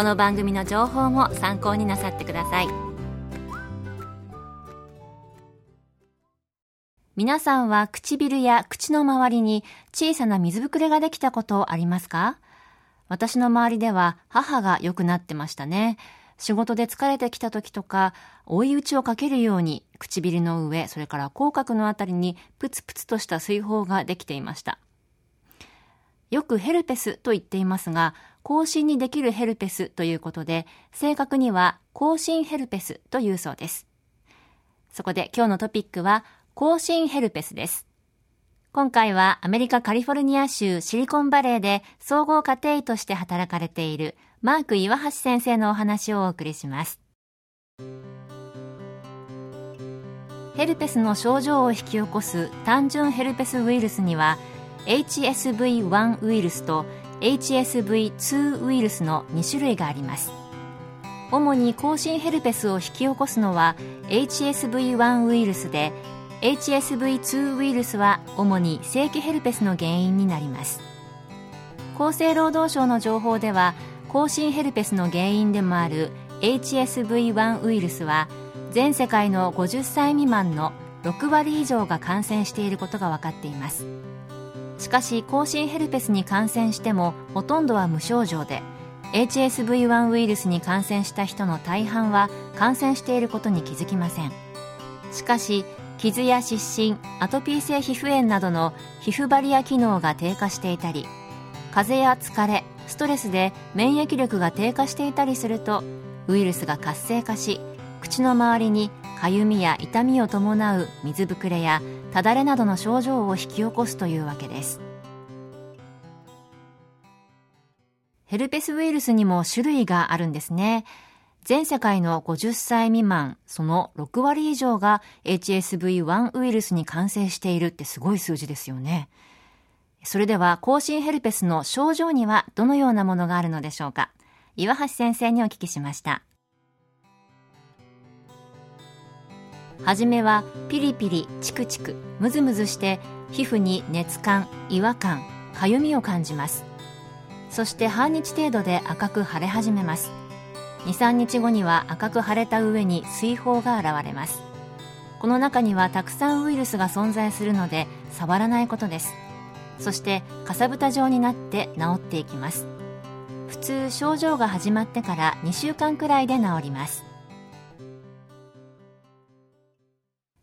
この番組の情報も参考になさってください皆さんは唇や口の周りに小さな水ぶくれができたことありますか？私の周りでは母が良くなってましたね。仕事で疲れてきた時とか、追い打ちをかけるように唇の上、それから口角のあたりにプツプツとした水泡ができていました。よくヘルペスと言っていますが、口唇にできるヘルペスということで、正確には口唇ヘルペスというそうです。そこで今日のトピックは、口唇ヘルペスです。今回はアメリカカリフォルニア州シリコンバレーで総合家庭医として働かれているマーク岩橋先生のお話をお送りします。ヘルペスの症状を引き起こす単純ヘルペスウイルスには HSV1 ウイルスと HSV2 ウイルスの2種類があります。主に口唇ヘルペスを引き起こすのは HSV1 ウイルスで HSV2 ウイルスは主に正規ヘルペスの原因になります。厚生労働省の情報では口唇ヘルペスの原因でもある HSV1 ウイルスは全世界の50歳未満の6割以上が感染していることが分かっています。しかし口唇ヘルペスに感染してもほとんどは無症状で HSV1 ウイルスに感染した人の大半は感染していることに気づきません。しかし傷や湿疹アトピー性皮膚炎などの皮膚バリア機能が低下していたり風邪や疲れストレスで免疫力が低下していたりするとウイルスが活性化し口の周りにかゆみや痛みを伴う水ぶくれやただれなどの症状を引き起こすというわけです。ヘルペスウイルスにも種類があるんですね。全世界の50歳未満その6割以上が HSV1 ウイルスに感染しているってすごい数字ですよね。それでは、口唇ヘルペスの症状にはどのようなものがあるのでしょうか。岩橋先生にお聞きしました。はじめはピリピリ、チクチク、ムズムズして皮膚に熱感、違和感、かゆみを感じます。そして半日程度で赤く腫れ始めます。2、3日後には赤く腫れた上に水泡が現れます。この中にはたくさんウイルスが存在するので触らないことです。そしてかさぶた状になって治っていきます普通症状が始まってから2週間くらいで治ります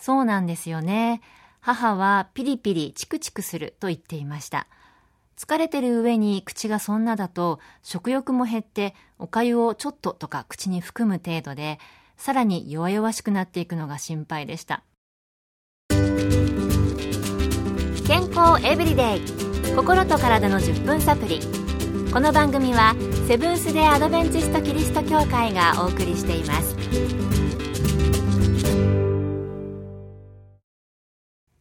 そうなんですよね。母はピリピリチクチクすると言っていました。疲れてる上に口がそんなだと食欲も減っておかゆをちょっととか口に含む程度でさらに弱々しくなっていくのが心配でした。健康エブリデイ。心と体の10分サプリ。この番組はセブンス・デ・アドベンチスト・キリスト教会がお送りしています。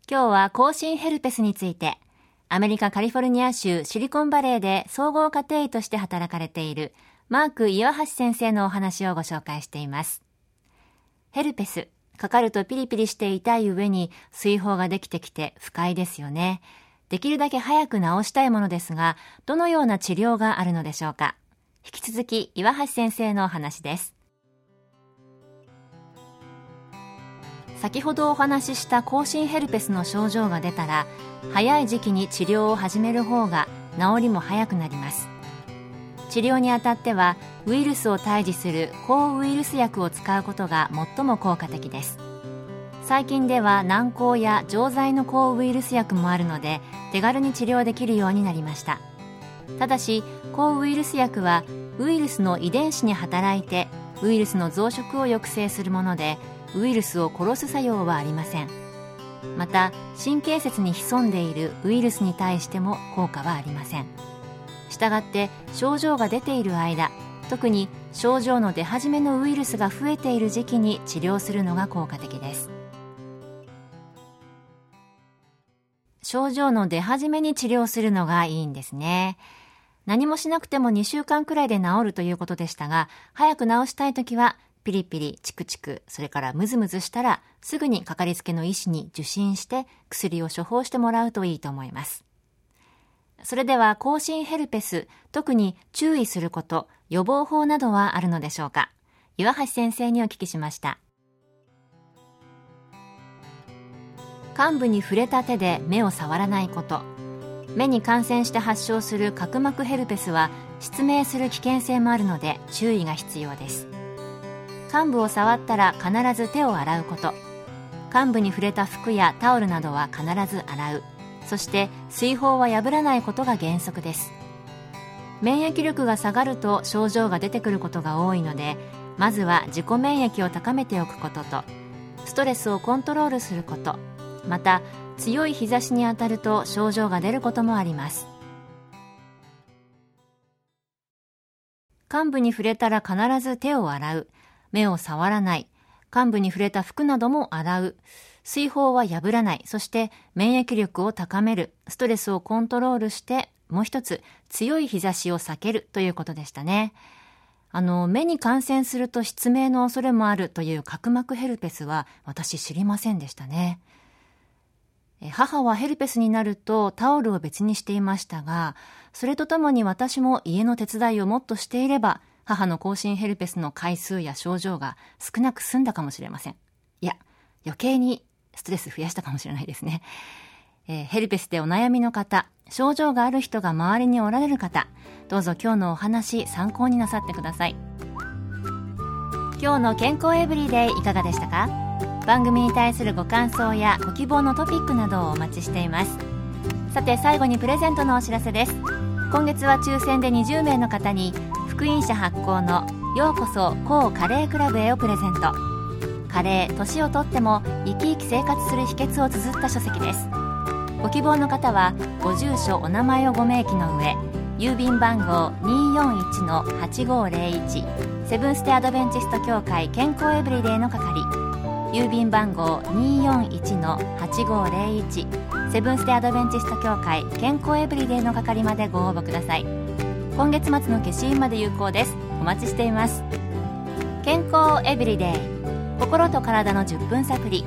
今日は口唇ヘルペスについてアメリカカリフォルニア州シリコンバレーで総合家庭医として働かれているマーク岩橋先生のお話をご紹介していますヘルペスかかるとピリピリして痛い上に水泡ができてきて不快ですよね。できるだけ早く治したいものですが、どのような治療があるのでしょうか。引き続き岩橋先生のお話です。先ほどお話しした口唇ヘルペスの症状が出たら、早い時期に治療を始める方が治りも早くなります。治療にあたってはウイルスを退治する抗ウイルス薬を使うことが最も効果的です最近では軟膏や錠剤の抗ウイルス薬もあるので手軽に治療できるようになりましたただし抗ウイルス薬はウイルスの遺伝子に働いてウイルスの増殖を抑制するものでウイルスを殺す作用はありません。また神経節に潜んでいるウイルスに対しても効果はありません。したがって症状が出ている間特に症状の出始めのウイルスが増えている時期に治療するのが効果的です。症状の出始めに治療するのがいいんですね。何もしなくても2週間くらいで治るということでしたが早く治したい時はピリピリ、チクチク、それからムズムズしたらすぐにかかりつけの医師に受診して薬を処方してもらうといいと思いますそれでは、更新ヘルペス、特に注意すること、予防法などはあるのでしょうか？岩橋先生にお聞きしました。患部に触れた手で目を触らないこと。目に感染して発症する角膜ヘルペスは失明する危険性もあるので注意が必要です。患部を触ったら必ず手を洗うこと。患部に触れた服やタオルなどは必ず洗う。そして水泡は破らないことが原則です免疫力が下がると症状が出てくることが多いのでまずは自己免疫を高めておくこととストレスをコントロールすることまた強い日差しに当たると症状が出ることもあります患部に触れたら必ず手を洗う目を触らない。患部に触れた服なども洗う。水泡は破らない、そして免疫力を高める、ストレスをコントロールして、もう一つ、強い日差しを避ける。ということでしたね。あの、目に感染すると失明の恐れもある。という角膜ヘルペスは私知りませんでしたね。母はヘルペスになるとタオルを別にしていましたが、それとともに私も家の手伝いをもっとしていれば、母の更新ヘルペスの回数や症状が少なく済んだかもしれません。いや、余計にストレス増やしたかもしれないですね。えー、ヘルペスでお悩みの方、症状がある人が周りにおられる方、どうぞ今日のお話参考になさってください。今日の健康エブリデイいかがでしたか？番組に対するご感想やご希望のトピックなどをお待ちしています。さて最後にプレゼントのお知らせです。今月は抽選で20名の方に福音社発行のようこそ高カレークラブへをプレゼント。加齢年をとっても生き生き生活する秘訣を綴った書籍です。ご希望の方はご住所お名前をご明記の上郵便番号241-8501セブンステ・アドベンチスト協会健康エブリデイの係。郵便番号241-8501セブンステ・アドベンチスト協会健康エブリデイの係までご応募ください。今月末の消印まで有効です。お待ちしています。健康エブリデイ。心と体の10分サプリ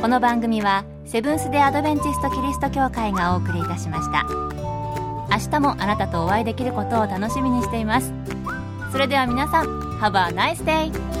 この番組はセブンス・デ・アドベンチスト・キリスト教会がお送りいたしました。明日もあなたとお会いできることを楽しみにしています。それでは皆さん Have a nice!